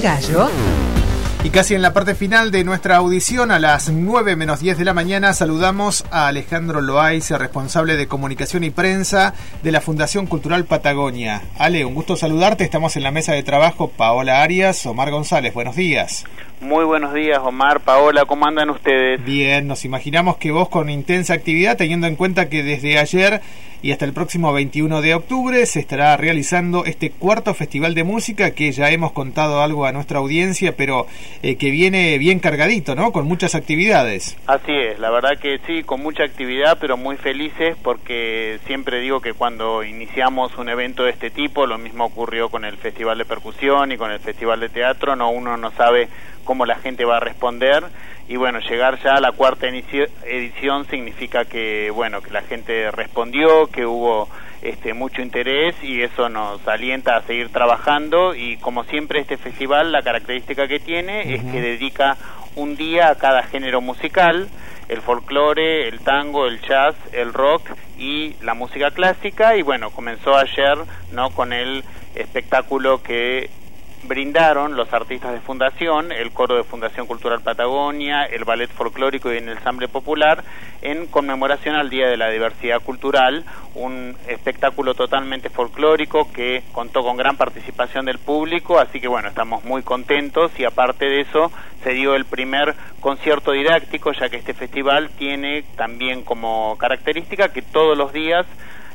Gallo. Y casi en la parte final de nuestra audición, a las 9 menos 10 de la mañana, saludamos a Alejandro Loaiza, responsable de comunicación y prensa de la Fundación Cultural Patagonia. Ale, un gusto saludarte. Estamos en la mesa de trabajo Paola Arias, Omar González. Buenos días. Muy buenos días, Omar, Paola, ¿cómo andan ustedes? Bien, nos imaginamos que vos con intensa actividad, teniendo en cuenta que desde ayer y hasta el próximo 21 de octubre se estará realizando este cuarto festival de música que ya hemos contado algo a nuestra audiencia, pero eh, que viene bien cargadito, ¿no? Con muchas actividades. Así es, la verdad que sí, con mucha actividad, pero muy felices porque siempre digo que cuando iniciamos un evento de este tipo, lo mismo ocurrió con el Festival de Percusión y con el Festival de Teatro, no uno no sabe cómo la gente va a responder. Y bueno, llegar ya a la cuarta edición significa que bueno, que la gente respondió, que hubo este mucho interés y eso nos alienta a seguir trabajando. Y como siempre este festival la característica que tiene es que dedica un día a cada género musical, el folclore, el tango, el jazz, el rock y la música clásica. Y bueno, comenzó ayer, ¿no? con el espectáculo que brindaron los artistas de Fundación, el coro de Fundación Cultural Patagonia, el ballet folclórico y el ensamble popular, en conmemoración al Día de la Diversidad Cultural, un espectáculo totalmente folclórico que contó con gran participación del público, así que bueno, estamos muy contentos y aparte de eso se dio el primer concierto didáctico, ya que este festival tiene también como característica que todos los días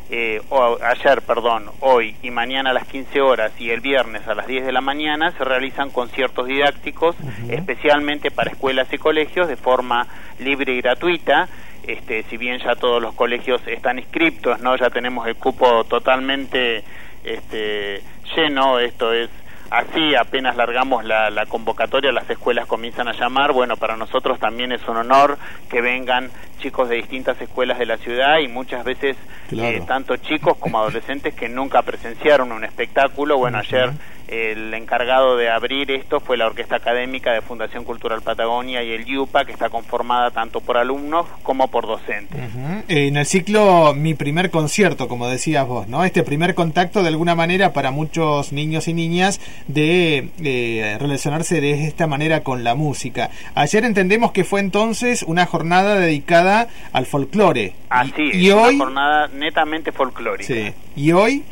eh, o ayer, perdón, hoy y mañana a las 15 horas y el viernes a las 10 de la mañana se realizan conciertos didácticos especialmente para escuelas y colegios de forma libre y gratuita. Este, si bien ya todos los colegios están inscriptos, no, ya tenemos el cupo totalmente este, lleno. Esto es así apenas largamos la, convocatoria, las escuelas comienzan a llamar. Bueno, para nosotros también es un honor que vengan chicos de distintas escuelas de la ciudad y muchas veces eh, tanto chicos como adolescentes que nunca presenciaron un espectáculo. Bueno, ayer el encargado de abrir esto fue la Orquesta Académica de Fundación Cultural Patagonia y el IUPA, que está conformada tanto por alumnos como por docentes. En el ciclo Mi primer concierto, como decías vos, ¿no? Este primer contacto de alguna manera para muchos niños y niñas de eh, relacionarse de esta manera con la música. Ayer entendemos que fue entonces una jornada dedicada al folclore. Así y, es, hoy... una jornada netamente folclórica. Sí. ¿Y hoy?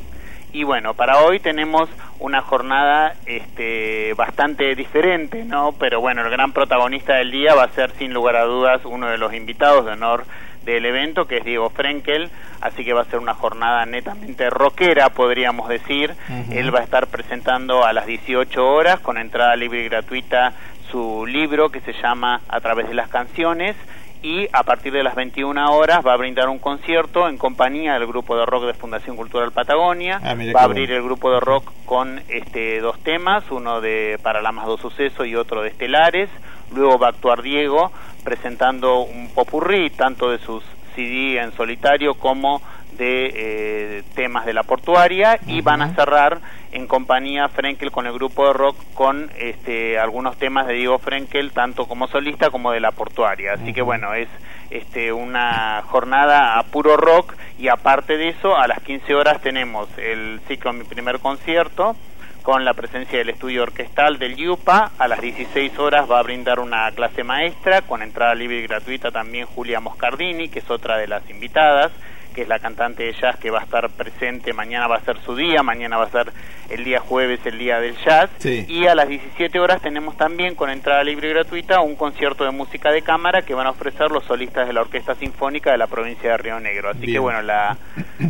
Y bueno, para hoy tenemos una jornada este, bastante diferente, ¿no? Pero bueno, el gran protagonista del día va a ser sin lugar a dudas uno de los invitados de honor del evento, que es Diego Frenkel, así que va a ser una jornada netamente rockera, podríamos decir. Él va a estar presentando a las 18 horas, con entrada libre y gratuita, su libro que se llama A través de las canciones y a partir de las 21 horas va a brindar un concierto en compañía del grupo de rock de Fundación Cultural Patagonia. Ah, va a abrir el grupo de rock con este dos temas, uno de Para la más dos sucesos y otro de Estelares. Luego va a actuar Diego presentando un popurrí tanto de sus CD en solitario como de eh, temas de la portuaria y van a cerrar en compañía Frenkel con el grupo de rock con este, algunos temas de Diego Frenkel tanto como solista como de la portuaria. Así que bueno es este, una jornada a puro rock y aparte de eso a las 15 horas tenemos el ciclo Mi Primer Concierto con la presencia del estudio orquestal del YUPA. A las 16 horas va a brindar una clase maestra con entrada libre y gratuita también Julia Moscardini, que es otra de las invitadas que es la cantante de jazz que va a estar presente, mañana va a ser su día, mañana va a ser el día jueves el día del jazz, y a las 17 horas tenemos también con entrada libre y gratuita un concierto de música de cámara que van a ofrecer los solistas de la Orquesta Sinfónica de la provincia de Río Negro. Así que bueno, la,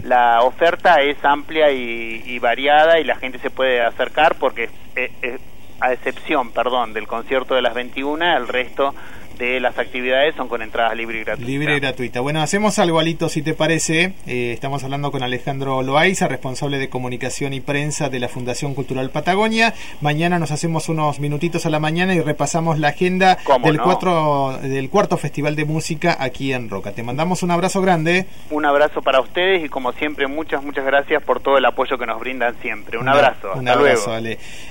la oferta es amplia y, variada y la gente se puede acercar porque a excepción, perdón, del concierto de las 21, el resto de las actividades son con entradas libre y gratuita. Libre y gratuita. Bueno, hacemos algo, Alito, si te parece. Eh, estamos hablando con Alejandro Loaiza, responsable de comunicación y prensa de la Fundación Cultural Patagonia. Mañana nos hacemos unos minutitos a la mañana y repasamos la agenda del, del cuarto Festival de Música aquí en Roca. Te mandamos un abrazo grande. Un abrazo para ustedes y como siempre, muchas, muchas gracias por todo el apoyo que nos brindan siempre. Un abrazo. Un abrazo,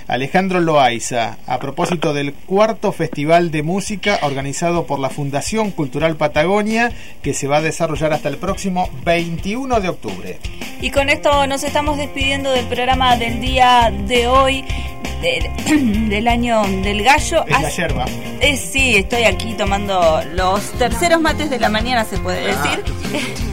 Alejandro Loaiza, a propósito del cuarto Festival de Música organizado por la Fundación Cultural Patagonia, que se va a desarrollar hasta el próximo 21 de octubre. Y con esto nos estamos despidiendo del programa del día de hoy. del año del gallo. Es la yerba. sí, estoy aquí tomando los terceros mates de la mañana, se puede Ah. decir.